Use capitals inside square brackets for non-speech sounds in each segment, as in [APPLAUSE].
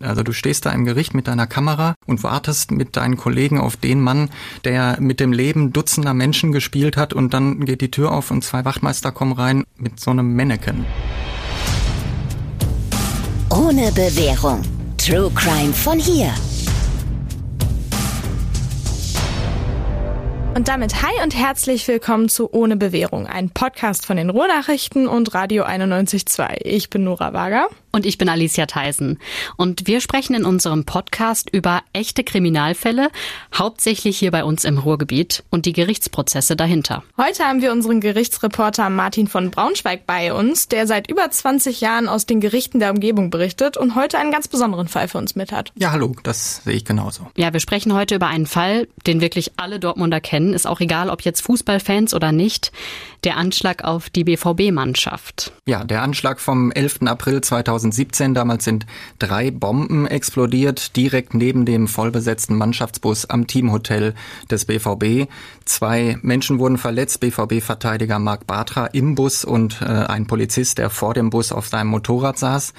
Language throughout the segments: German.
Also du stehst da im Gericht mit deiner Kamera und wartest mit deinen Kollegen auf den Mann, der mit dem Leben dutzender Menschen gespielt hat und dann geht die Tür auf und zwei Wachtmeister kommen rein mit so einem Mannequin. Ohne Bewährung. True Crime von hier. Und damit hi und herzlich willkommen zu Ohne Bewährung, ein Podcast von den Ruhrnachrichten und Radio 91.2. Ich bin Nora Wager. Und ich bin Alicia Theisen. Und wir sprechen in unserem Podcast über echte Kriminalfälle, hauptsächlich hier bei uns im Ruhrgebiet und die Gerichtsprozesse dahinter. Heute haben wir unseren Gerichtsreporter Martin von Braunschweig bei uns, der seit über 20 Jahren aus den Gerichten der Umgebung berichtet und heute einen ganz besonderen Fall für uns mit hat. Ja, hallo, das sehe ich genauso. Ja, wir sprechen heute über einen Fall, den wirklich alle Dortmunder kennen. Ist auch egal, ob jetzt Fußballfans oder nicht. Der Anschlag auf die BVB-Mannschaft. Ja, der Anschlag vom 11. April 2017. Damals sind drei Bomben explodiert, direkt neben dem vollbesetzten Mannschaftsbus am Teamhotel des BVB. Zwei Menschen wurden verletzt, BVB-Verteidiger Marc Bartra im Bus und äh, ein Polizist, der vor dem Bus auf seinem Motorrad saß.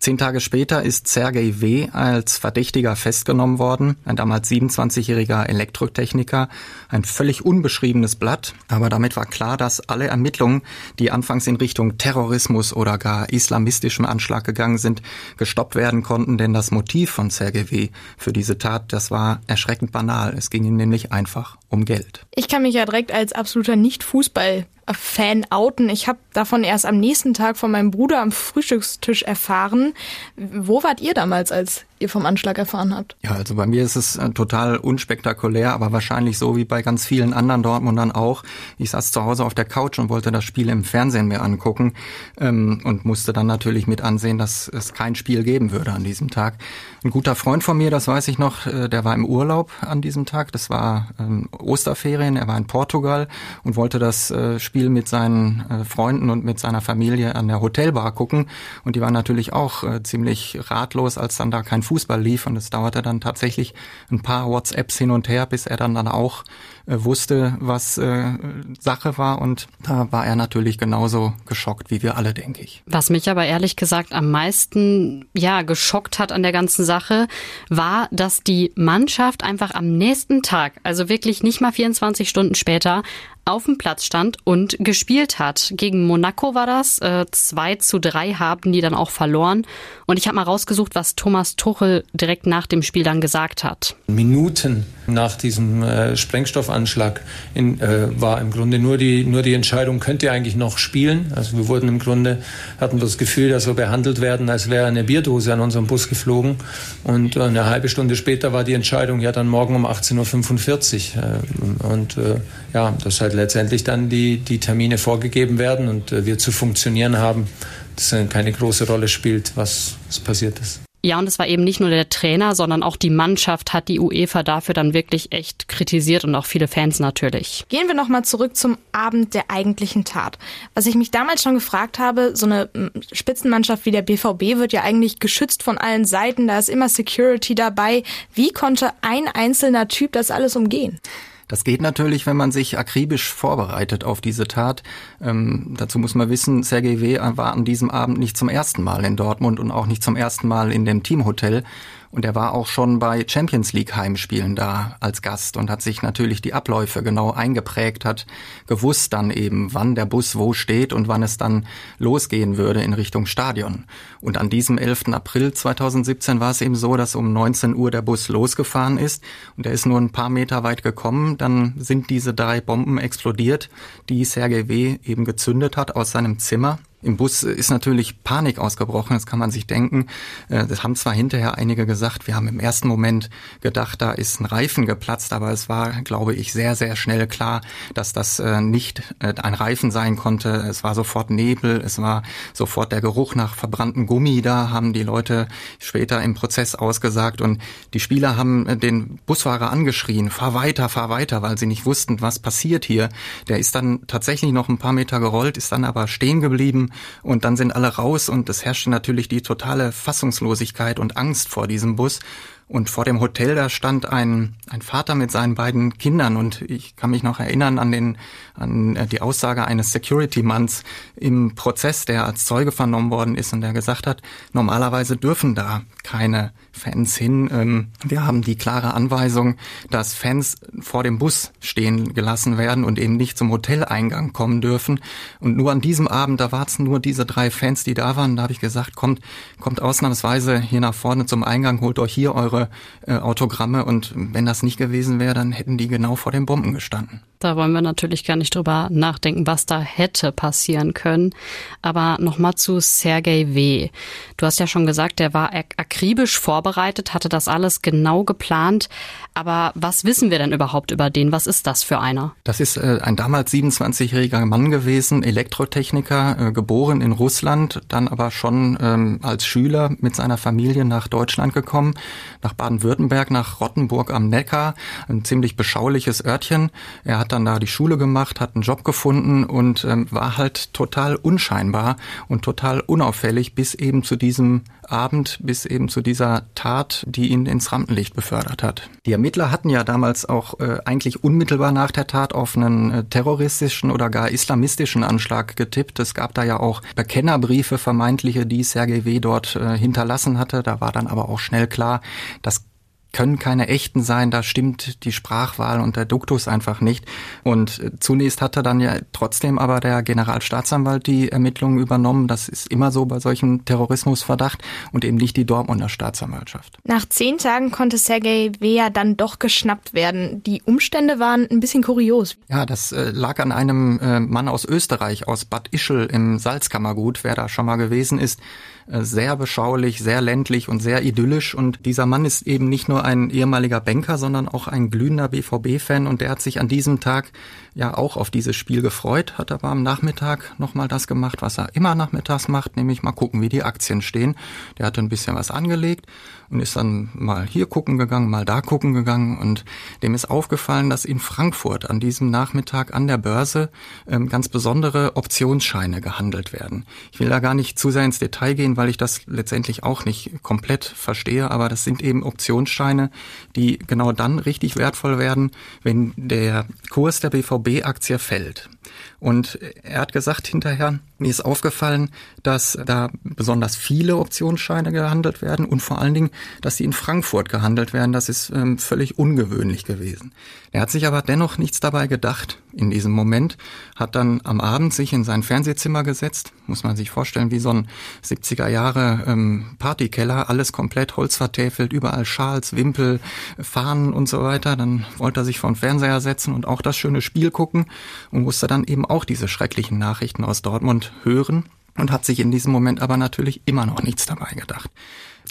Zehn Tage später ist Sergei W. als Verdächtiger festgenommen worden, ein damals 27-jähriger Elektrotechniker, ein völlig unbeschriebenes Blatt, aber damit war klar, dass alle Ermittlungen, die anfangs in Richtung Terrorismus oder gar islamistischem Anschlag gegangen sind, gestoppt werden konnten, denn das Motiv von Sergei W. für diese Tat, das war erschreckend banal. Es ging ihm nämlich einfach um Geld. Ich kann mich ja direkt als absoluter Nicht-Fußball Fan outen. Ich habe davon erst am nächsten Tag von meinem Bruder am Frühstückstisch erfahren. Wo wart ihr damals, als ihr vom Anschlag erfahren habt? Ja, also bei mir ist es äh, total unspektakulär, aber wahrscheinlich so wie bei ganz vielen anderen Dortmundern auch. Ich saß zu Hause auf der Couch und wollte das Spiel im Fernsehen mir angucken ähm, und musste dann natürlich mit ansehen, dass es kein Spiel geben würde an diesem Tag. Ein guter Freund von mir, das weiß ich noch, äh, der war im Urlaub an diesem Tag. Das war ähm, Osterferien, er war in Portugal und wollte das äh, Spiel mit seinen äh, Freunden und mit seiner Familie an der Hotelbar gucken. Und die waren natürlich auch äh, ziemlich ratlos, als dann da kein Fußball lief. Und es dauerte dann tatsächlich ein paar WhatsApps hin und her, bis er dann dann auch wusste, was äh, Sache war. Und da war er natürlich genauso geschockt wie wir alle, denke ich. Was mich aber ehrlich gesagt am meisten ja geschockt hat an der ganzen Sache, war, dass die Mannschaft einfach am nächsten Tag, also wirklich nicht mal 24 Stunden später, auf dem Platz stand und gespielt hat. Gegen Monaco war das. Äh, 2 zu 3 haben die dann auch verloren. Und ich habe mal rausgesucht, was Thomas Tuchel direkt nach dem Spiel dann gesagt hat. Minuten nach diesem äh, Sprengstoffanschlag äh, war im Grunde nur die, nur die Entscheidung, könnt ihr eigentlich noch spielen? Also wir wurden im Grunde, hatten das Gefühl, dass wir behandelt werden, als wäre eine Bierdose an unserem Bus geflogen. Und äh, eine halbe Stunde später war die Entscheidung, ja dann morgen um 18.45 Uhr. Äh, und äh, ja, das halt letztendlich dann die, die Termine vorgegeben werden und äh, wir zu funktionieren haben, das keine große Rolle spielt, was, was passiert ist. Ja, und es war eben nicht nur der Trainer, sondern auch die Mannschaft hat die UEFA dafür dann wirklich echt kritisiert und auch viele Fans natürlich. Gehen wir nochmal zurück zum Abend der eigentlichen Tat. Was ich mich damals schon gefragt habe, so eine Spitzenmannschaft wie der BVB wird ja eigentlich geschützt von allen Seiten, da ist immer Security dabei. Wie konnte ein einzelner Typ das alles umgehen? Das geht natürlich, wenn man sich akribisch vorbereitet auf diese Tat. Ähm, dazu muss man wissen, Sergei W. war an diesem Abend nicht zum ersten Mal in Dortmund und auch nicht zum ersten Mal in dem Teamhotel. Und er war auch schon bei Champions League Heimspielen da als Gast und hat sich natürlich die Abläufe genau eingeprägt, hat gewusst dann eben, wann der Bus wo steht und wann es dann losgehen würde in Richtung Stadion. Und an diesem 11. April 2017 war es eben so, dass um 19 Uhr der Bus losgefahren ist und er ist nur ein paar Meter weit gekommen. Dann sind diese drei Bomben explodiert, die Sergei W. eben gezündet hat aus seinem Zimmer. Im Bus ist natürlich Panik ausgebrochen, das kann man sich denken. Äh, das haben zwar hinterher einige gesagt, wir haben im ersten Moment gedacht, da ist ein Reifen geplatzt, aber es war, glaube ich, sehr, sehr schnell klar, dass das äh, nicht äh, ein Reifen sein konnte. Es war sofort Nebel, es war sofort der Geruch nach verbranntem Gummi da, haben die Leute später im Prozess ausgesagt und die Spieler haben den Busfahrer angeschrien, fahr weiter, fahr weiter, weil sie nicht wussten, was passiert hier. Der ist dann tatsächlich noch ein paar Meter gerollt, ist dann aber stehen geblieben und dann sind alle raus und es herrschte natürlich die totale Fassungslosigkeit und Angst vor diesem Bus. Und vor dem Hotel, da stand ein, ein Vater mit seinen beiden Kindern und ich kann mich noch erinnern an den, an äh, die Aussage eines Security-Manns im Prozess, der als Zeuge vernommen worden ist und der gesagt hat, normalerweise dürfen da keine Fans hin. Ähm, wir haben die klare Anweisung, dass Fans vor dem Bus stehen gelassen werden und eben nicht zum Hoteleingang kommen dürfen. Und nur an diesem Abend, da waren nur diese drei Fans, die da waren. Da habe ich gesagt, kommt, kommt ausnahmsweise hier nach vorne zum Eingang, holt euch hier eure äh, Autogramme. Und wenn das nicht gewesen wäre, dann hätten die genau vor den Bomben gestanden. Da wollen wir natürlich gar nicht drüber nachdenken, was da hätte passieren können. Aber nochmal zu Sergei W. Du hast ja schon gesagt, der war akribisch vorbereitet, hatte das alles genau geplant. Aber was wissen wir denn überhaupt über den? Was ist das für einer? Das ist äh, ein damals 27-jähriger Mann gewesen, Elektrotechniker, äh, geboren in Russland, dann aber schon ähm, als Schüler mit seiner Familie nach Deutschland gekommen, nach Baden-Württemberg, nach Rottenburg am Neckar, ein ziemlich beschauliches Örtchen. Er hat dann da die Schule gemacht, hat einen Job gefunden und ähm, war halt total unscheinbar und total unauffällig bis eben zu diesem Abend, bis eben zu dieser Tat, die ihn ins Rampenlicht befördert hat. Die Ermittler hatten ja damals auch äh, eigentlich unmittelbar nach der Tat auf einen äh, terroristischen oder gar islamistischen Anschlag getippt. Es gab da ja auch Bekennerbriefe, vermeintliche, die Sergei W. dort äh, hinterlassen hatte. Da war dann aber auch schnell klar, das können keine echten sein, da stimmt die Sprachwahl und der Duktus einfach nicht. Und äh, zunächst hatte dann ja trotzdem aber der Generalstaatsanwalt die Ermittlungen übernommen. Das ist immer so bei solchen Terrorismusverdacht und eben nicht die Dortmunder Staatsanwaltschaft. Nach zehn Tagen konnte Sergei Wea dann doch geschnappt werden. Die Umstände waren ein bisschen kurios. Ja, das äh, lag an einem äh, Mann aus Österreich, aus Bad Ischl im Salzkammergut, wer da schon mal gewesen ist sehr beschaulich, sehr ländlich und sehr idyllisch. Und dieser Mann ist eben nicht nur ein ehemaliger Banker, sondern auch ein glühender BVB-Fan. Und der hat sich an diesem Tag ja auch auf dieses Spiel gefreut, hat aber am Nachmittag nochmal das gemacht, was er immer nachmittags macht, nämlich mal gucken, wie die Aktien stehen. Der hatte ein bisschen was angelegt und ist dann mal hier gucken gegangen, mal da gucken gegangen und dem ist aufgefallen, dass in Frankfurt an diesem Nachmittag an der Börse ähm, ganz besondere Optionsscheine gehandelt werden. Ich will da gar nicht zu sehr ins Detail gehen, weil ich das letztendlich auch nicht komplett verstehe, aber das sind eben Optionsscheine, die genau dann richtig wertvoll werden, wenn der Kurs der BVB BVB-Aktie fällt. Und er hat gesagt hinterher, mir ist aufgefallen, dass da besonders viele Optionsscheine gehandelt werden und vor allen Dingen, dass sie in Frankfurt gehandelt werden. Das ist ähm, völlig ungewöhnlich gewesen. Er hat sich aber dennoch nichts dabei gedacht in diesem Moment, hat dann am Abend sich in sein Fernsehzimmer gesetzt, muss man sich vorstellen, wie so ein 70er Jahre ähm, Partykeller, alles komplett holzvertäfelt, überall Schals, Wimpel, Fahnen und so weiter. Dann wollte er sich vor den Fernseher setzen und auch das schöne Spiel gucken und musste dann eben auch diese schrecklichen Nachrichten aus Dortmund hören und hat sich in diesem Moment aber natürlich immer noch nichts dabei gedacht.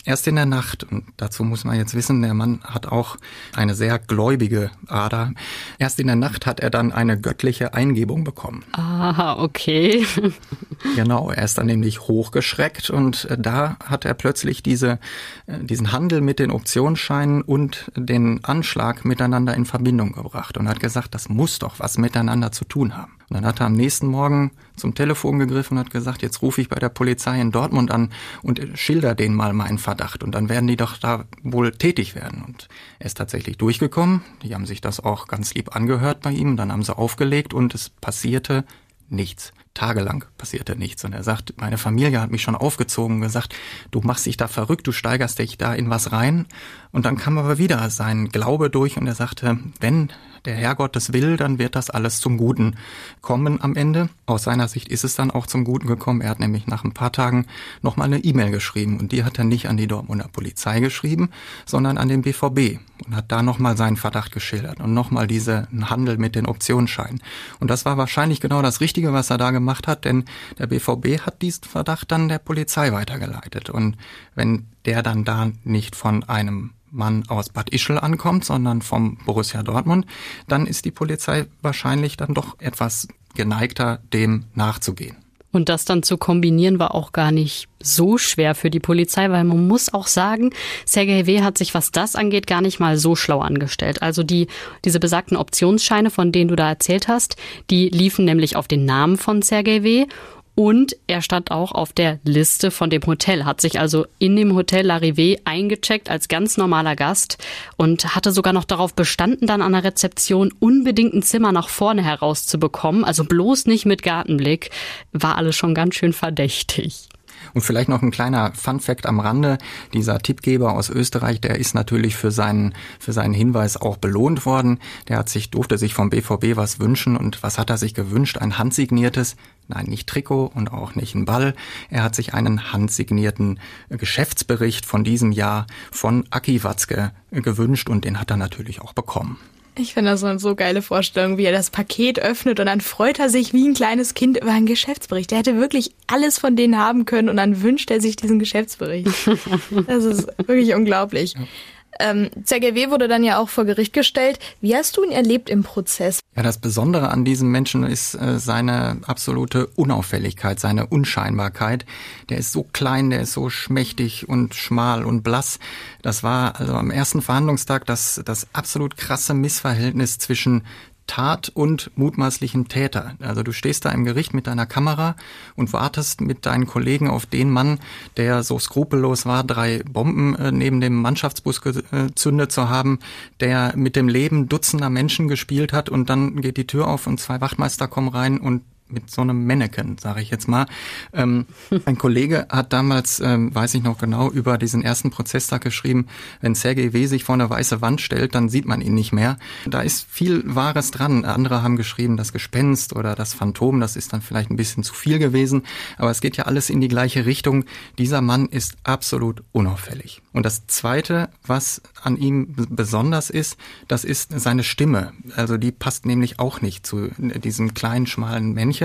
Erst in der Nacht, und dazu muss man jetzt wissen, der Mann hat auch eine sehr gläubige Ader. Erst in der Nacht hat er dann eine göttliche Eingebung bekommen. Aha, okay. [LAUGHS] genau, er ist dann nämlich hochgeschreckt und da hat er plötzlich diese, äh, diesen Handel mit den Optionsscheinen und den Anschlag miteinander in Verbindung gebracht und hat gesagt, das muss doch was miteinander zu tun haben. Und dann hat er am nächsten Morgen zum Telefon gegriffen und hat gesagt, jetzt rufe ich bei der Polizei in Dortmund an und schilder denen mal meinen Verdacht. Und dann werden die doch da wohl tätig werden. Und er ist tatsächlich durchgekommen. Die haben sich das auch ganz lieb angehört bei ihm. Dann haben sie aufgelegt und es passierte nichts. Tagelang passierte nichts. Und er sagt, meine Familie hat mich schon aufgezogen und gesagt, du machst dich da verrückt, du steigerst dich da in was rein. Und dann kam aber wieder sein Glaube durch und er sagte, wenn der Herrgott es will, dann wird das alles zum Guten kommen am Ende. Aus seiner Sicht ist es dann auch zum Guten gekommen. Er hat nämlich nach ein paar Tagen nochmal eine E-Mail geschrieben und die hat er nicht an die Dortmunder Polizei geschrieben, sondern an den BVB und hat da nochmal seinen Verdacht geschildert und nochmal diesen Handel mit den Optionsscheinen. Und das war wahrscheinlich genau das Richtige, was er da gemacht hat, denn der BVB hat diesen Verdacht dann der Polizei weitergeleitet. Und wenn der dann da nicht von einem Mann aus Bad Ischl ankommt, sondern vom Borussia Dortmund, dann ist die Polizei wahrscheinlich dann doch etwas geneigter, dem nachzugehen. Und das dann zu kombinieren war auch gar nicht so schwer für die Polizei, weil man muss auch sagen, Sergei W. hat sich, was das angeht, gar nicht mal so schlau angestellt. Also die, diese besagten Optionsscheine, von denen du da erzählt hast, die liefen nämlich auf den Namen von Sergei W. Und er stand auch auf der Liste von dem Hotel, hat sich also in dem Hotel Larrivée eingecheckt als ganz normaler Gast und hatte sogar noch darauf bestanden, dann an der Rezeption unbedingt ein Zimmer nach vorne herauszubekommen. Also bloß nicht mit Gartenblick. War alles schon ganz schön verdächtig. Und vielleicht noch ein kleiner Fun Fact am Rande. Dieser Tippgeber aus Österreich, der ist natürlich für seinen, für seinen Hinweis auch belohnt worden. Der hat sich, durfte sich vom BVB was wünschen. Und was hat er sich gewünscht? Ein handsigniertes, nein, nicht Trikot und auch nicht ein Ball. Er hat sich einen handsignierten Geschäftsbericht von diesem Jahr von Aki Watzke gewünscht und den hat er natürlich auch bekommen. Ich finde das eine so geile Vorstellung, wie er das Paket öffnet und dann freut er sich wie ein kleines Kind über einen Geschäftsbericht. Er hätte wirklich alles von denen haben können und dann wünscht er sich diesen Geschäftsbericht. [LAUGHS] Das ist wirklich unglaublich. Ähm, ZGW wurde dann ja auch vor Gericht gestellt. Wie hast du ihn erlebt im Prozess? Ja, das Besondere an diesem Menschen ist äh, seine absolute Unauffälligkeit, seine Unscheinbarkeit. Der ist so klein, der ist so schmächtig und schmal und blass. Das war also am ersten Verhandlungstag das, das absolut krasse Missverhältnis zwischen Tat und mutmaßlichen Täter. Also du stehst da im Gericht mit deiner Kamera und wartest mit deinen Kollegen auf den Mann, der so skrupellos war, drei Bomben äh, neben dem Mannschaftsbus gezündet zu haben, der mit dem Leben dutzender Menschen gespielt hat und dann geht die Tür auf und zwei Wachtmeister kommen rein und mit so einem Mannequin, sage ich jetzt mal. Ähm, ein Kollege hat damals, ähm, weiß ich noch genau, über diesen ersten Prozesstag geschrieben, wenn Sergei W. sich vor eine weiße Wand stellt, dann sieht man ihn nicht mehr. Da ist viel Wahres dran. Andere haben geschrieben, das Gespenst oder das Phantom, das ist dann vielleicht ein bisschen zu viel gewesen. Aber es geht ja alles in die gleiche Richtung. Dieser Mann ist absolut unauffällig. Und das Zweite, was an ihm besonders ist, das ist seine Stimme. Also die passt nämlich auch nicht zu diesem kleinen, schmalen Männchen,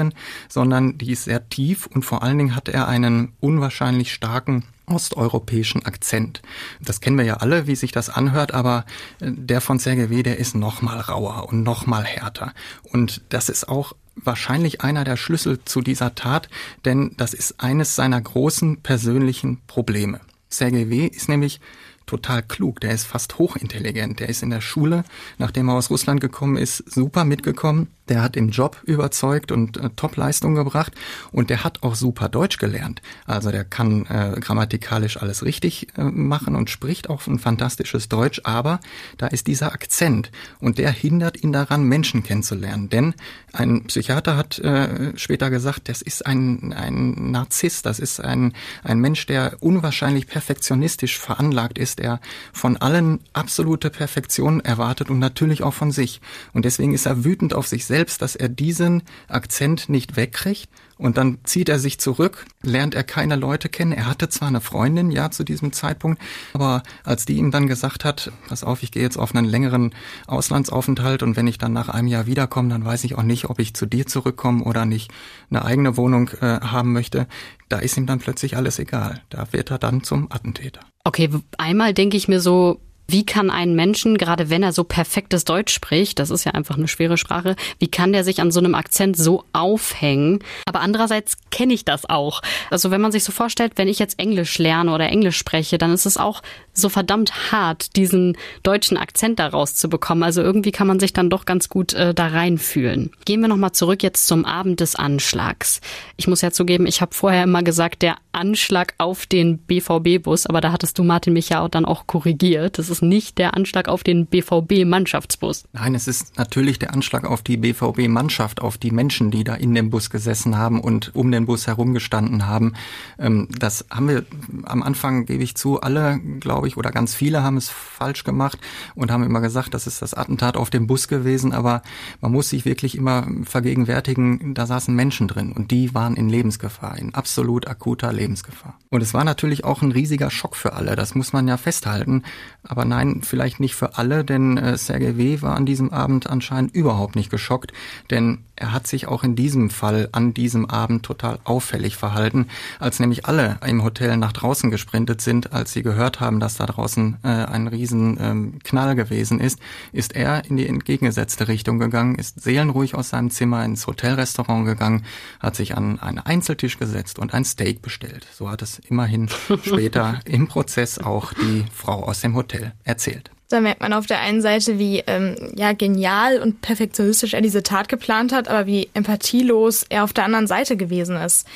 sondern die ist sehr tief und vor allen Dingen hat er einen unwahrscheinlich starken osteuropäischen Akzent. Das kennen wir ja alle, wie sich das anhört, aber äh, der von Sergei W., der ist noch mal rauer und noch mal härter. Und das ist auch wahrscheinlich einer der Schlüssel zu dieser Tat, denn das ist eines seiner großen persönlichen Probleme. Sergei W. ist nämlich total klug, der ist fast hochintelligent, der ist in der Schule, nachdem er aus Russland gekommen ist, super mitgekommen der hat im Job überzeugt und äh, Top-Leistung gebracht und der hat auch super Deutsch gelernt. Also der kann äh, grammatikalisch alles richtig äh, machen und spricht auch ein fantastisches Deutsch, aber da ist dieser Akzent und der hindert ihn daran, Menschen kennenzulernen. Denn ein Psychiater hat äh, später gesagt, das ist ein, ein Narzisst, das ist ein, ein Mensch, der unwahrscheinlich perfektionistisch veranlagt ist, der von allen absolute Perfektion erwartet und natürlich auch von sich. Und deswegen ist er wütend auf sich selbst selbst, dass er diesen Akzent nicht wegkriegt und dann zieht er sich zurück, lernt er keine Leute kennen. Er hatte zwar eine Freundin, ja, zu diesem Zeitpunkt, aber als die ihm dann gesagt hat, pass auf, ich gehe jetzt auf einen längeren Auslandsaufenthalt und wenn ich dann nach einem Jahr wiederkomme, dann weiß ich auch nicht, ob ich zu dir zurückkomme oder nicht eine eigene Wohnung äh, haben möchte, da ist ihm dann plötzlich alles egal. Da wird er dann zum Attentäter. Okay, einmal denke ich mir so, wie kann ein Menschen, gerade wenn er so perfektes Deutsch spricht, das ist ja einfach eine schwere Sprache, wie kann der sich an so einem Akzent so aufhängen? Aber andererseits kenne ich das auch. Also wenn man sich so vorstellt, wenn ich jetzt Englisch lerne oder Englisch spreche, dann ist es auch so verdammt hart, diesen deutschen Akzent daraus zu bekommen. Also irgendwie kann man sich dann doch ganz gut äh, da reinfühlen. Gehen wir nochmal zurück jetzt zum Abend des Anschlags. Ich muss ja zugeben, ich habe vorher immer gesagt, der Anschlag auf den BVB-Bus, aber da hattest du Martin mich ja dann auch korrigiert. Das ist nicht der Anschlag auf den BVB-Mannschaftsbus. Nein, es ist natürlich der Anschlag auf die BVB-Mannschaft, auf die Menschen, die da in dem Bus gesessen haben und um den Bus herumgestanden haben. Ähm, das haben wir am Anfang, gebe ich zu, alle, glaube ich, oder ganz viele haben es falsch gemacht und haben immer gesagt, das ist das Attentat auf dem Bus gewesen. Aber man muss sich wirklich immer vergegenwärtigen, da saßen Menschen drin und die waren in Lebensgefahr, in absolut akuter Lebensgefahr. Und es war natürlich auch ein riesiger Schock für alle, das muss man ja festhalten. Aber aber nein, vielleicht nicht für alle, denn äh, Sergei W. war an diesem Abend anscheinend überhaupt nicht geschockt, denn er hat sich auch in diesem Fall an diesem Abend total auffällig verhalten, als nämlich alle im Hotel nach draußen gesprintet sind, als sie gehört haben, dass da draußen äh, ein riesen ähm, Knall gewesen ist, ist er in die entgegengesetzte Richtung gegangen, ist seelenruhig aus seinem Zimmer ins Hotelrestaurant gegangen, hat sich an einen Einzeltisch gesetzt und ein Steak bestellt. So hat es immerhin [LAUGHS] später im Prozess auch die Frau aus dem Hotel erzählt. Da merkt man auf der einen Seite, wie ähm, ja genial und perfektionistisch er diese Tat geplant hat, aber wie empathielos er auf der anderen Seite gewesen ist.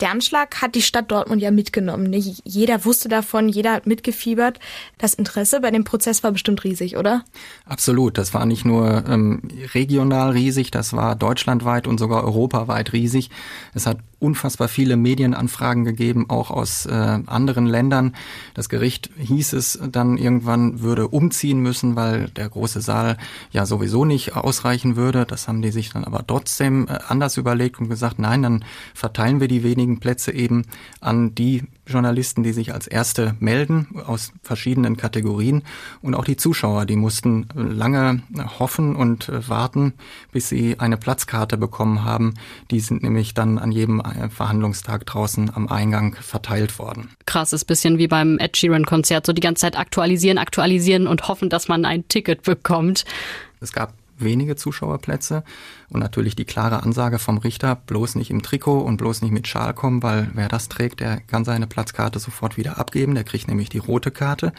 Der Anschlag hat die Stadt Dortmund ja mitgenommen. Nicht? Jeder wusste davon, jeder hat mitgefiebert. Das Interesse bei dem Prozess war bestimmt riesig, oder? Absolut. Das war nicht nur ähm, regional riesig, das war deutschlandweit und sogar europaweit riesig. Es hat unfassbar viele Medienanfragen gegeben, auch aus äh, anderen Ländern. Das Gericht hieß es dann irgendwann würde umziehen müssen, weil der große Saal ja sowieso nicht ausreichen würde. Das haben die sich dann aber trotzdem äh, anders überlegt und gesagt, nein, dann verteilen wir die wenigen Plätze eben an die Journalisten, die sich als Erste melden aus verschiedenen Kategorien und auch die Zuschauer, die mussten lange hoffen und warten, bis sie eine Platzkarte bekommen haben. Die sind nämlich dann an jedem Verhandlungstag draußen am Eingang verteilt worden. Krass, ist bisschen wie beim Ed Sheeran Konzert, so die ganze Zeit aktualisieren, aktualisieren und hoffen, dass man ein Ticket bekommt. Es gab wenige Zuschauerplätze und natürlich die klare Ansage vom Richter, bloß nicht im Trikot und bloß nicht mit Schal kommen, weil wer das trägt, der kann seine Platzkarte sofort wieder abgeben, der kriegt nämlich die rote Karte.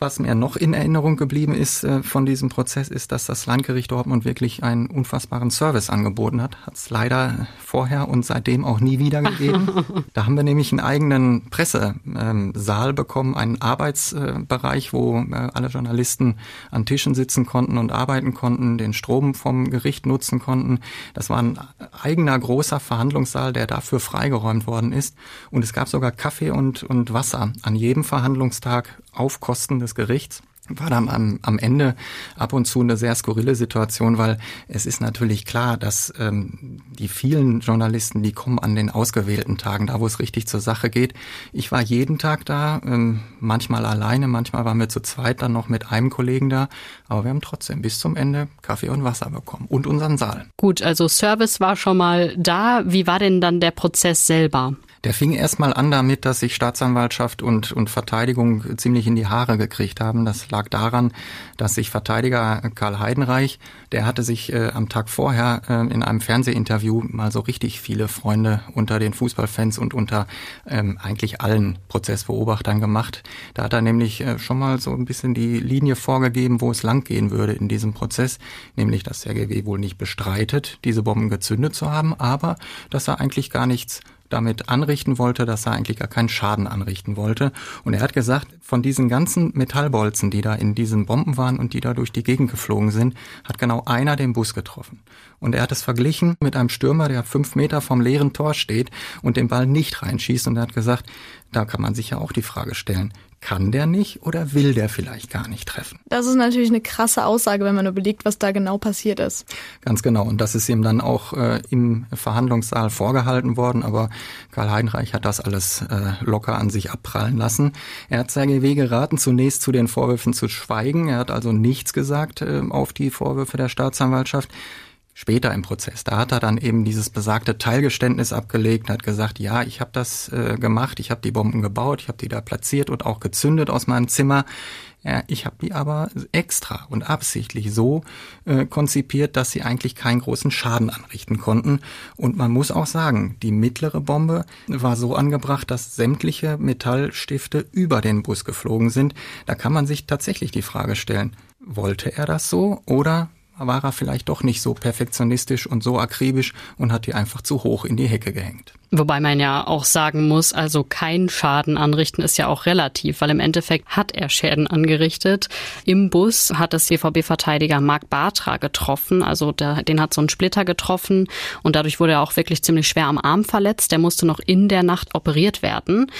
Was mir noch in Erinnerung geblieben ist äh, von diesem Prozess, ist, dass das Landgericht Dortmund wirklich einen unfassbaren Service angeboten hat. Hat es leider vorher und seitdem auch nie wieder gegeben. [LAUGHS] da haben wir nämlich einen eigenen Pressesaal ähm, bekommen, einen Arbeitsbereich, wo äh, alle Journalisten an Tischen sitzen konnten und arbeiten konnten, den Strom vom Gericht nutzen konnten. Das war ein eigener großer Verhandlungssaal, der dafür freigeräumt worden ist. Und es gab sogar Kaffee und, und Wasser an jedem Verhandlungstag auf Kosten des Gerichts war dann am, am Ende ab und zu eine sehr skurrile Situation, weil es ist natürlich klar, dass ähm, die vielen Journalisten, die kommen an den ausgewählten Tagen, da wo es richtig zur Sache geht. Ich war jeden Tag da, ähm, manchmal alleine, manchmal waren wir zu zweit dann noch mit einem Kollegen da, aber wir haben trotzdem bis zum Ende Kaffee und Wasser bekommen und unseren Saal. Gut, also Service war schon mal da. Wie war denn dann der Prozess selber? Der fing erstmal an damit, dass sich Staatsanwaltschaft und, und Verteidigung ziemlich in die Haare gekriegt haben. Das lag daran, dass sich Verteidiger Karl Heidenreich, der hatte sich äh, am Tag vorher äh, in einem Fernsehinterview mal so richtig viele Freunde unter den Fußballfans und unter ähm, eigentlich allen Prozessbeobachtern gemacht. Da hat er nämlich äh, schon mal so ein bisschen die Linie vorgegeben, wo es langgehen würde in diesem Prozess, nämlich dass der GW wohl nicht bestreitet, diese Bomben gezündet zu haben, aber dass er eigentlich gar nichts damit anrichten wollte, dass er eigentlich gar keinen Schaden anrichten wollte. Und er hat gesagt, von diesen ganzen Metallbolzen, die da in diesen Bomben waren und die da durch die Gegend geflogen sind, hat genau einer den Bus getroffen. Und er hat es verglichen mit einem Stürmer, der fünf Meter vom leeren Tor steht und den Ball nicht reinschießt. Und er hat gesagt, da kann man sich ja auch die Frage stellen, kann der nicht oder will der vielleicht gar nicht treffen? Das ist natürlich eine krasse Aussage, wenn man überlegt, was da genau passiert ist. Ganz genau. Und das ist ihm dann auch äh, im Verhandlungssaal vorgehalten worden. Aber Karl Heinreich hat das alles äh, locker an sich abprallen lassen. Er hat CGW geraten, zunächst zu den Vorwürfen zu schweigen. Er hat also nichts gesagt äh, auf die Vorwürfe der Staatsanwaltschaft später im Prozess. Da hat er dann eben dieses besagte Teilgeständnis abgelegt hat gesagt, ja, ich habe das äh, gemacht, ich habe die Bomben gebaut, ich habe die da platziert und auch gezündet aus meinem Zimmer. Ja, ich habe die aber extra und absichtlich so äh, konzipiert, dass sie eigentlich keinen großen Schaden anrichten konnten. Und man muss auch sagen, die mittlere Bombe war so angebracht, dass sämtliche Metallstifte über den Bus geflogen sind. Da kann man sich tatsächlich die Frage stellen, wollte er das so oder war er vielleicht doch nicht so perfektionistisch und so akribisch und hat die einfach zu hoch in die Hecke gehängt. Wobei man ja auch sagen muss, also kein Schaden anrichten ist ja auch relativ, weil im Endeffekt hat er Schäden angerichtet. Im Bus hat das CVB-Verteidiger Marc Bartra getroffen, also der, den hat so ein Splitter getroffen und dadurch wurde er auch wirklich ziemlich schwer am Arm verletzt. Der musste noch in der Nacht operiert werden.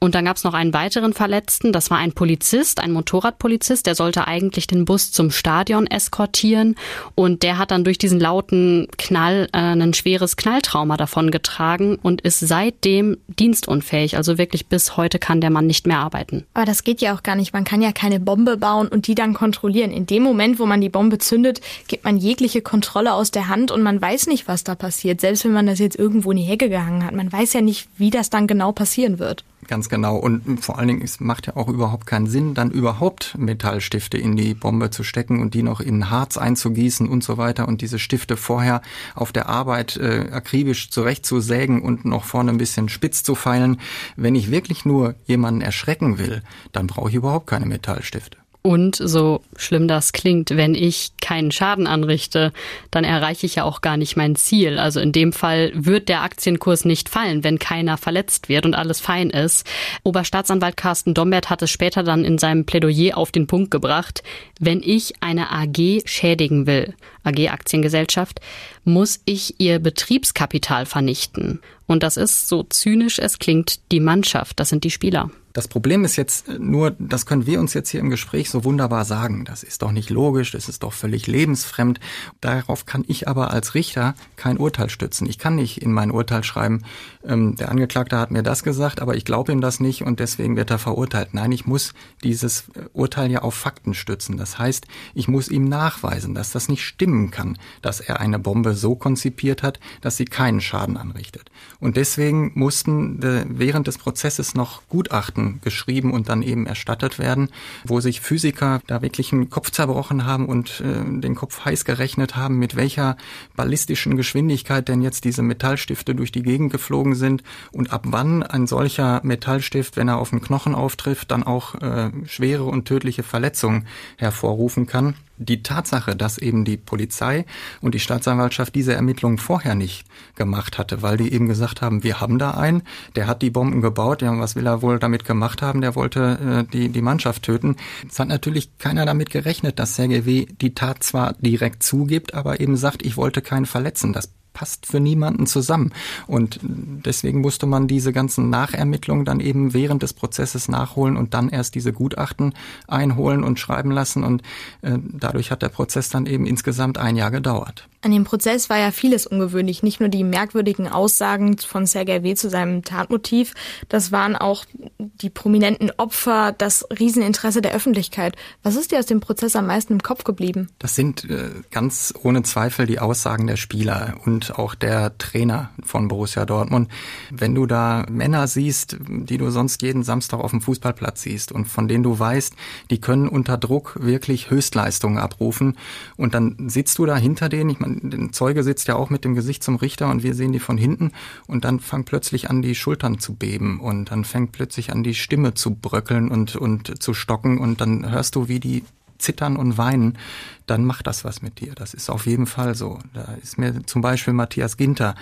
Und dann gab es noch einen weiteren Verletzten, das war ein Polizist, ein Motorradpolizist, der sollte eigentlich den Bus zum Stadion eskortieren und der hat dann durch diesen lauten Knall äh, ein schweres Knalltrauma davongetragen und ist seitdem dienstunfähig. Also wirklich bis heute kann der Mann nicht mehr arbeiten. Aber das geht ja auch gar nicht. Man kann ja keine Bombe bauen und die dann kontrollieren. In dem Moment, wo man die Bombe zündet, gibt man jegliche Kontrolle aus der Hand und man weiß nicht, was da passiert. Selbst wenn man das jetzt irgendwo in die Hecke gehangen hat. Man weiß ja nicht, wie das dann genau passieren wird. Ganz genau. Und vor allen Dingen, es macht ja auch überhaupt keinen Sinn, dann überhaupt Metallstifte in die Bombe zu stecken und die noch in Harz einzugießen und so weiter und diese Stifte vorher auf der Arbeit äh, akribisch zurechtzusägen und noch vorne ein bisschen spitz zu feilen. Wenn ich wirklich nur jemanden erschrecken will, dann brauche ich überhaupt keine Metallstifte. Und so schlimm das klingt, wenn ich keinen Schaden anrichte, dann erreiche ich ja auch gar nicht mein Ziel. Also in dem Fall wird der Aktienkurs nicht fallen, wenn keiner verletzt wird und alles fein ist. Oberstaatsanwalt Carsten Dombert hat es später dann in seinem Plädoyer auf den Punkt gebracht, wenn ich eine AG schädigen will, AG Aktiengesellschaft, muss ich ihr Betriebskapital vernichten. Und das ist, so zynisch es klingt, die Mannschaft, das sind die Spieler. Das Problem ist jetzt nur, das können wir uns jetzt hier im Gespräch so wunderbar sagen. Das ist doch nicht logisch, das ist doch völlig lebensfremd. Darauf kann ich aber als Richter kein Urteil stützen. Ich kann nicht in mein Urteil schreiben, ähm, der Angeklagte hat mir das gesagt, aber ich glaube ihm das nicht und deswegen wird er verurteilt. Nein, ich muss dieses äh, Urteil ja auf Fakten stützen. Das heißt, ich muss ihm nachweisen, dass das nicht stimmen kann, dass er eine Bombe so konzipiert hat, dass sie keinen Schaden anrichtet. Und deswegen mussten äh, während des Prozesses noch Gutachten geschrieben und dann eben erstattet werden, wo sich Physiker da wirklich einen Kopf zerbrochen haben und äh, den Kopf heiß gerechnet haben, mit welcher ballistischen Geschwindigkeit denn jetzt diese Metallstifte durch die Gegend geflogen sind und ab wann ein solcher Metallstift, wenn er auf den Knochen auftrifft, dann auch äh, schwere und tödliche Verletzungen hervorrufen kann die Tatsache, dass eben die Polizei und die Staatsanwaltschaft diese Ermittlungen vorher nicht gemacht hatte, weil die eben gesagt haben, wir haben da einen, der hat die Bomben gebaut, ja, was will er wohl damit gemacht haben, der wollte äh, die, die Mannschaft töten. Es hat natürlich keiner damit gerechnet, dass Sergei W. die Tat zwar direkt zugibt, aber eben sagt, ich wollte keinen verletzen. Das passt für niemanden zusammen. Und deswegen musste man diese ganzen Nachermittlungen dann eben während des Prozesses nachholen und dann erst diese Gutachten einholen und schreiben lassen. Und äh, dadurch hat der Prozess dann eben insgesamt ein Jahr gedauert. An dem Prozess war ja vieles ungewöhnlich, nicht nur die merkwürdigen Aussagen von Sergei W. zu seinem Tatmotiv, das waren auch die prominenten Opfer, das Rieseninteresse der Öffentlichkeit. Was ist dir aus dem Prozess am meisten im Kopf geblieben? Das sind äh, ganz ohne Zweifel die Aussagen der Spieler und auch der Trainer von Borussia Dortmund. Wenn du da Männer siehst, die du sonst jeden Samstag auf dem Fußballplatz siehst und von denen du weißt, die können unter Druck wirklich Höchstleistungen abrufen und dann sitzt du da hinter denen, ich meine, der Zeuge sitzt ja auch mit dem Gesicht zum Richter und wir sehen die von hinten und dann fangen plötzlich an, die Schultern zu beben und dann fängt plötzlich an, die Stimme zu bröckeln und, und zu stocken und dann hörst du, wie die zittern und weinen, dann macht das was mit dir. Das ist auf jeden Fall so. Da ist mir zum Beispiel Matthias Ginter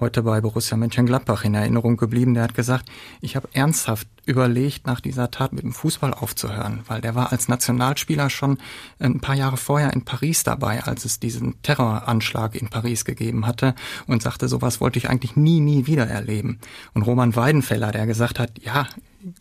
heute bei Borussia Mönchengladbach in Erinnerung geblieben. Der hat gesagt, ich habe ernsthaft überlegt, nach dieser Tat mit dem Fußball aufzuhören, weil der war als Nationalspieler schon ein paar Jahre vorher in Paris dabei, als es diesen Terroranschlag in Paris gegeben hatte und sagte, sowas wollte ich eigentlich nie, nie wieder erleben. Und Roman Weidenfeller, der gesagt hat, ja,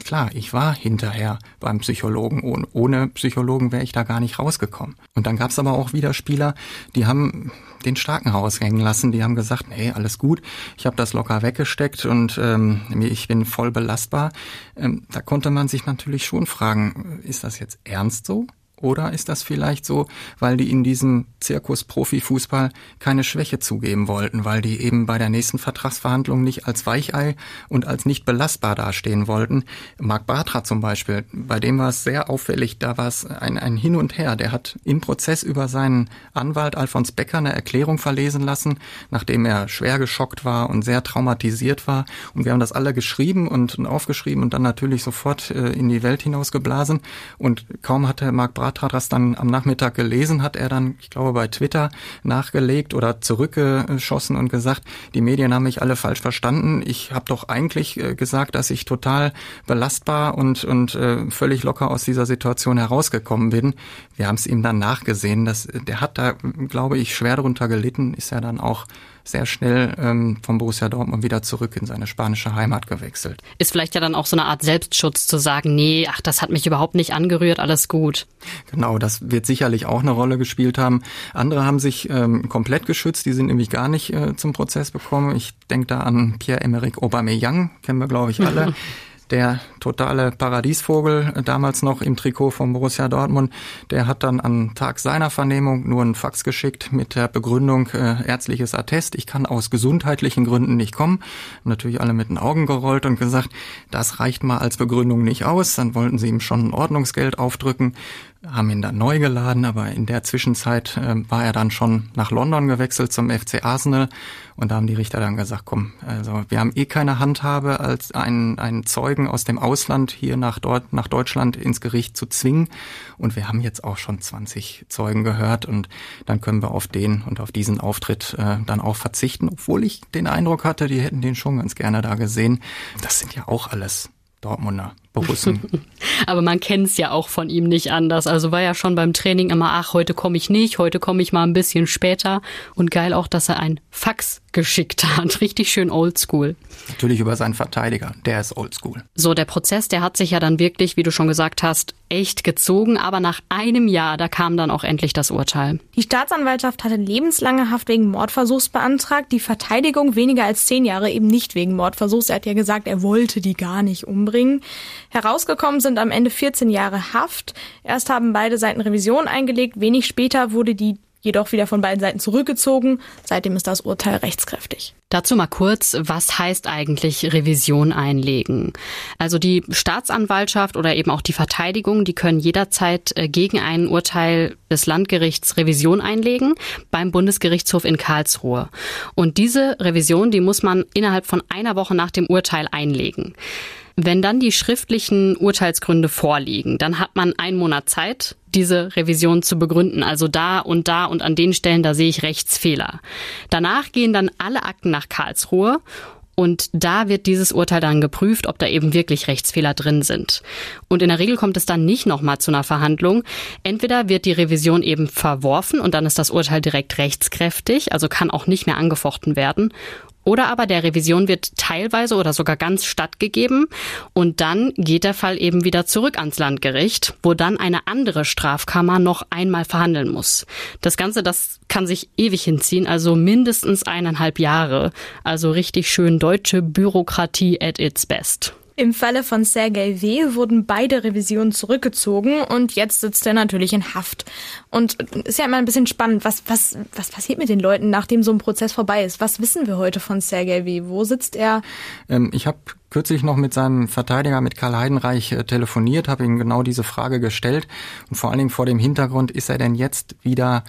klar, ich war hinterher beim Psychologen. Ohne, ohne Psychologen wäre ich da gar nicht rausgekommen. Und dann gab es aber auch wieder Spieler, die haben den Starken raushängen lassen. Die haben gesagt, nee, alles gut, ich habe das locker weggesteckt und ähm, ich bin voll belastbar. Ähm, da konnte man sich natürlich schon fragen, ist das jetzt ernst so? Oder ist das vielleicht so, weil die in diesem Zirkus Profifußball keine Schwäche zugeben wollten, weil die eben bei der nächsten Vertragsverhandlung nicht als Weichei und als nicht belastbar dastehen wollten? Marc Bartra zum Beispiel, bei dem war es sehr auffällig, da war es ein, ein Hin und Her. Der hat im Prozess über seinen Anwalt Alfons Becker eine Erklärung verlesen lassen, nachdem er schwer geschockt war und sehr traumatisiert war. Und wir haben das alle geschrieben und, aufgeschrieben und dann natürlich sofort äh, in die Welt hinausgeblasen. Und kaum hatte Marc Bartra Das dann am Nachmittag gelesen, hat er dann, ich glaube, bei Twitter nachgelegt oder zurückgeschossen und gesagt, die Medien haben mich alle falsch verstanden. Ich habe doch eigentlich äh, gesagt, dass ich total belastbar und, und äh, völlig locker aus dieser Situation herausgekommen bin. Wir haben es ihm dann nachgesehen. Dass, der hat da, glaube ich, schwer darunter gelitten, ist ja dann auch sehr schnell ähm, vom Borussia Dortmund wieder zurück in seine spanische Heimat gewechselt. Ist vielleicht ja dann auch so eine Art Selbstschutz zu sagen, nee, ach, das hat mich überhaupt nicht angerührt, alles gut. Genau, das wird sicherlich auch eine Rolle gespielt haben. Andere haben sich ähm, komplett geschützt, die sind nämlich gar nicht äh, zum Prozess bekommen. Ich denke da an Pierre-Emerick Aubameyang, kennen wir glaube ich alle. [LAUGHS] der totale Paradiesvogel, äh, damals noch im Trikot von Borussia Dortmund, der hat dann am Tag seiner Vernehmung nur einen Fax geschickt mit der Begründung äh, ärztliches Attest. Ich kann aus gesundheitlichen Gründen nicht kommen. Natürlich alle mit den Augen gerollt und gesagt, das reicht mal als Begründung nicht aus. Dann wollten sie ihm schon ein Ordnungsgeld aufdrücken. Haben ihn dann neu geladen, aber in der Zwischenzeit äh, war er dann schon nach London gewechselt zum FC Arsenal und da haben die Richter dann gesagt, komm, also wir haben eh keine Handhabe, als einen, einen Zeugen aus dem Ausland hier nach, dort, nach Deutschland ins Gericht zu zwingen und wir haben jetzt auch schon 20 Zeugen gehört und dann können wir auf den und auf diesen Auftritt äh, dann auch verzichten, obwohl ich den Eindruck hatte, die hätten den schon ganz gerne da gesehen. Das sind ja auch alles Dortmunder Borussen. [LAUGHS] Aber man kennt es ja auch von ihm nicht anders. Also war ja schon beim Training immer, ach, heute komme ich nicht, heute komme ich mal ein bisschen später. Und geil auch, dass er ein Fax geschickt hat. [LAUGHS] Richtig schön oldschool. Natürlich über seinen Verteidiger, der ist oldschool. So, der Prozess, der hat sich ja dann wirklich, wie du schon gesagt hast, echt gezogen. Aber nach einem Jahr, da kam dann auch endlich das Urteil. Die Staatsanwaltschaft hatte lebenslange Haft wegen Mordversuchs beantragt. Die Verteidigung weniger als zehn Jahre eben nicht wegen Mordversuchs. Er hat ja gesagt, er wollte die gar nicht umbringen. Herausgekommen sind am Ende 14 Jahre Haft. Erst haben beide Seiten Revision eingelegt. Wenig später wurde die jedoch wieder von beiden Seiten zurückgezogen. Seitdem ist das Urteil rechtskräftig. Dazu mal kurz, was heißt eigentlich Revision einlegen? Also die Staatsanwaltschaft oder eben auch die Verteidigung, die können jederzeit äh, gegen ein Urteil des Landgerichts Revision einlegen beim Bundesgerichtshof in Karlsruhe. Und diese Revision, die muss man innerhalb von einer Woche nach dem Urteil einlegen. Wenn dann die schriftlichen Urteilsgründe vorliegen, dann hat man einen Monat Zeit, diese Revision zu begründen. Also da und da und an den Stellen, da sehe ich Rechtsfehler. Danach gehen dann alle Akten nach Karlsruhe und da wird dieses Urteil dann geprüft, ob da eben wirklich Rechtsfehler drin sind. Und in der Regel kommt es dann nicht nochmal zu einer Verhandlung. Entweder wird die Revision eben verworfen und dann ist das Urteil direkt rechtskräftig, also kann auch nicht mehr angefochten werden. Oder aber der Revision wird teilweise oder sogar ganz stattgegeben und dann geht der Fall eben wieder zurück ans Landgericht, wo dann eine andere Strafkammer noch einmal verhandeln muss. Das Ganze, das kann sich ewig hinziehen, also mindestens eineinhalb Jahre. Also richtig schön deutsche Bürokratie at its best. Im Falle von Sergei W. wurden beide Revisionen zurückgezogen und jetzt sitzt er natürlich in Haft. Und ist ja immer ein bisschen spannend, was, was, was passiert mit den Leuten, nachdem so ein Prozess vorbei ist? Was wissen wir heute von Sergei W.? Wo sitzt er? Ähm, ich habe kürzlich noch mit seinem Verteidiger, mit Karl Heidenreich, äh, telefoniert, habe ihm genau diese Frage gestellt. Und vor allen Dingen vor dem Hintergrund, ist er denn jetzt wieder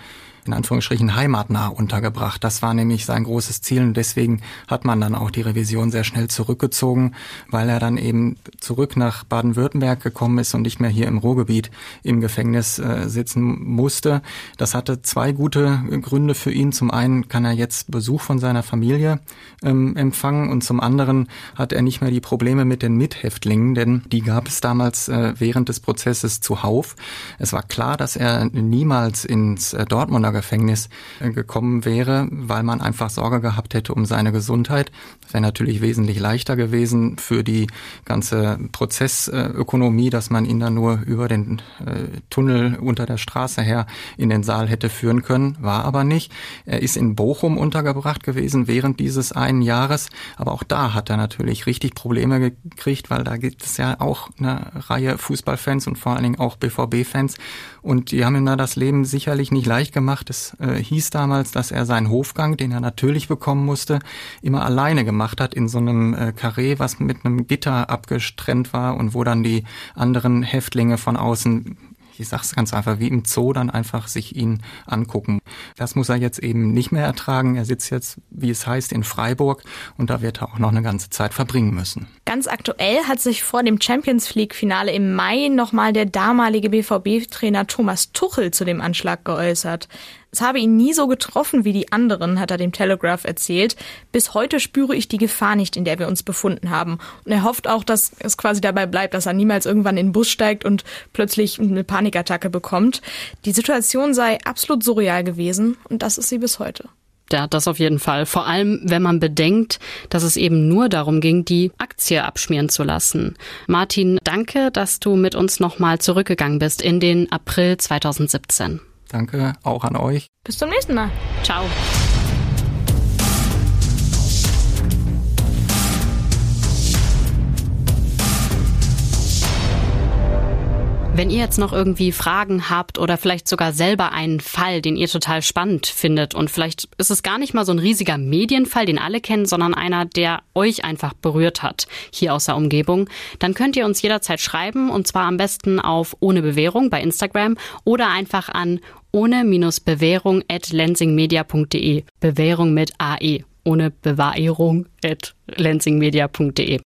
in Anführungsstrichen heimatnah untergebracht. Das war nämlich sein großes Ziel und deswegen hat man dann auch die Revision sehr schnell zurückgezogen, weil er dann eben zurück nach Baden-Württemberg gekommen ist und nicht mehr hier im Ruhrgebiet im Gefängnis äh, sitzen musste. Das hatte zwei gute Gründe für ihn. Zum einen kann er jetzt Besuch von seiner Familie ähm, empfangen und zum anderen hat er nicht mehr die Probleme mit den Mithäftlingen, denn die gab es damals äh, während des Prozesses zuhauf. Es war klar, dass er niemals ins äh, Dortmunder Gefängnis äh, gekommen wäre, weil man einfach Sorge gehabt hätte um seine Gesundheit. Das wäre natürlich wesentlich leichter gewesen für die ganze Prozessökonomie, dass man ihn dann nur über den äh, Tunnel unter der Straße her in den Saal hätte führen können, war aber nicht. Er ist in Bochum untergebracht gewesen während dieses einen Jahres, aber auch da hat er natürlich richtig Probleme gekriegt, weil da gibt es ja auch eine Reihe Fußballfans und vor allen Dingen auch BVB-Fans und die haben ihm da das Leben sicherlich nicht leicht gemacht gemacht. Es äh, hieß damals, dass er seinen Hofgang, den er natürlich bekommen musste, immer alleine gemacht hat in so einem äh, Karree, was mit einem Gitter abgestrennt war und wo dann die anderen Häftlinge von außen ich sag's ganz einfach, wie im Zoo dann einfach sich ihn angucken. Das muss er jetzt eben nicht mehr ertragen. Er sitzt jetzt, wie es heißt, in Freiburg und da wird er auch noch eine ganze Zeit verbringen müssen. Ganz aktuell hat sich vor dem Champions League Finale im Mai nochmal der damalige BVB-Trainer Thomas Tuchel zu dem Anschlag geäußert. Es habe ihn nie so getroffen wie die anderen, hat er dem Telegraph erzählt. Bis heute spüre ich die Gefahr nicht, in der wir uns befunden haben. Und er hofft auch, dass es quasi dabei bleibt, dass er niemals irgendwann in den Bus steigt und plötzlich eine Panikattacke bekommt. Die Situation sei absolut surreal gewesen und das ist sie bis heute. Ja, das auf jeden Fall. Vor allem, wenn man bedenkt, dass es eben nur darum ging, die Aktie abschmieren zu lassen. Martin, danke, dass du mit uns nochmal zurückgegangen bist in den April 2017. Danke auch an euch. Bis zum nächsten Mal. Ciao. Wenn ihr jetzt noch irgendwie Fragen habt oder vielleicht sogar selber einen Fall, den ihr total spannend findet und vielleicht ist es gar nicht mal so ein riesiger Medienfall, den alle kennen, sondern einer, der euch einfach berührt hat hier aus der Umgebung, dann könnt ihr uns jederzeit schreiben und zwar am besten auf ohne Bewährung bei Instagram oder einfach an ohne-bewährung at lensingmedia.de. Bewährung mit AE. Ohne Bewahrung at lensingmedia.de.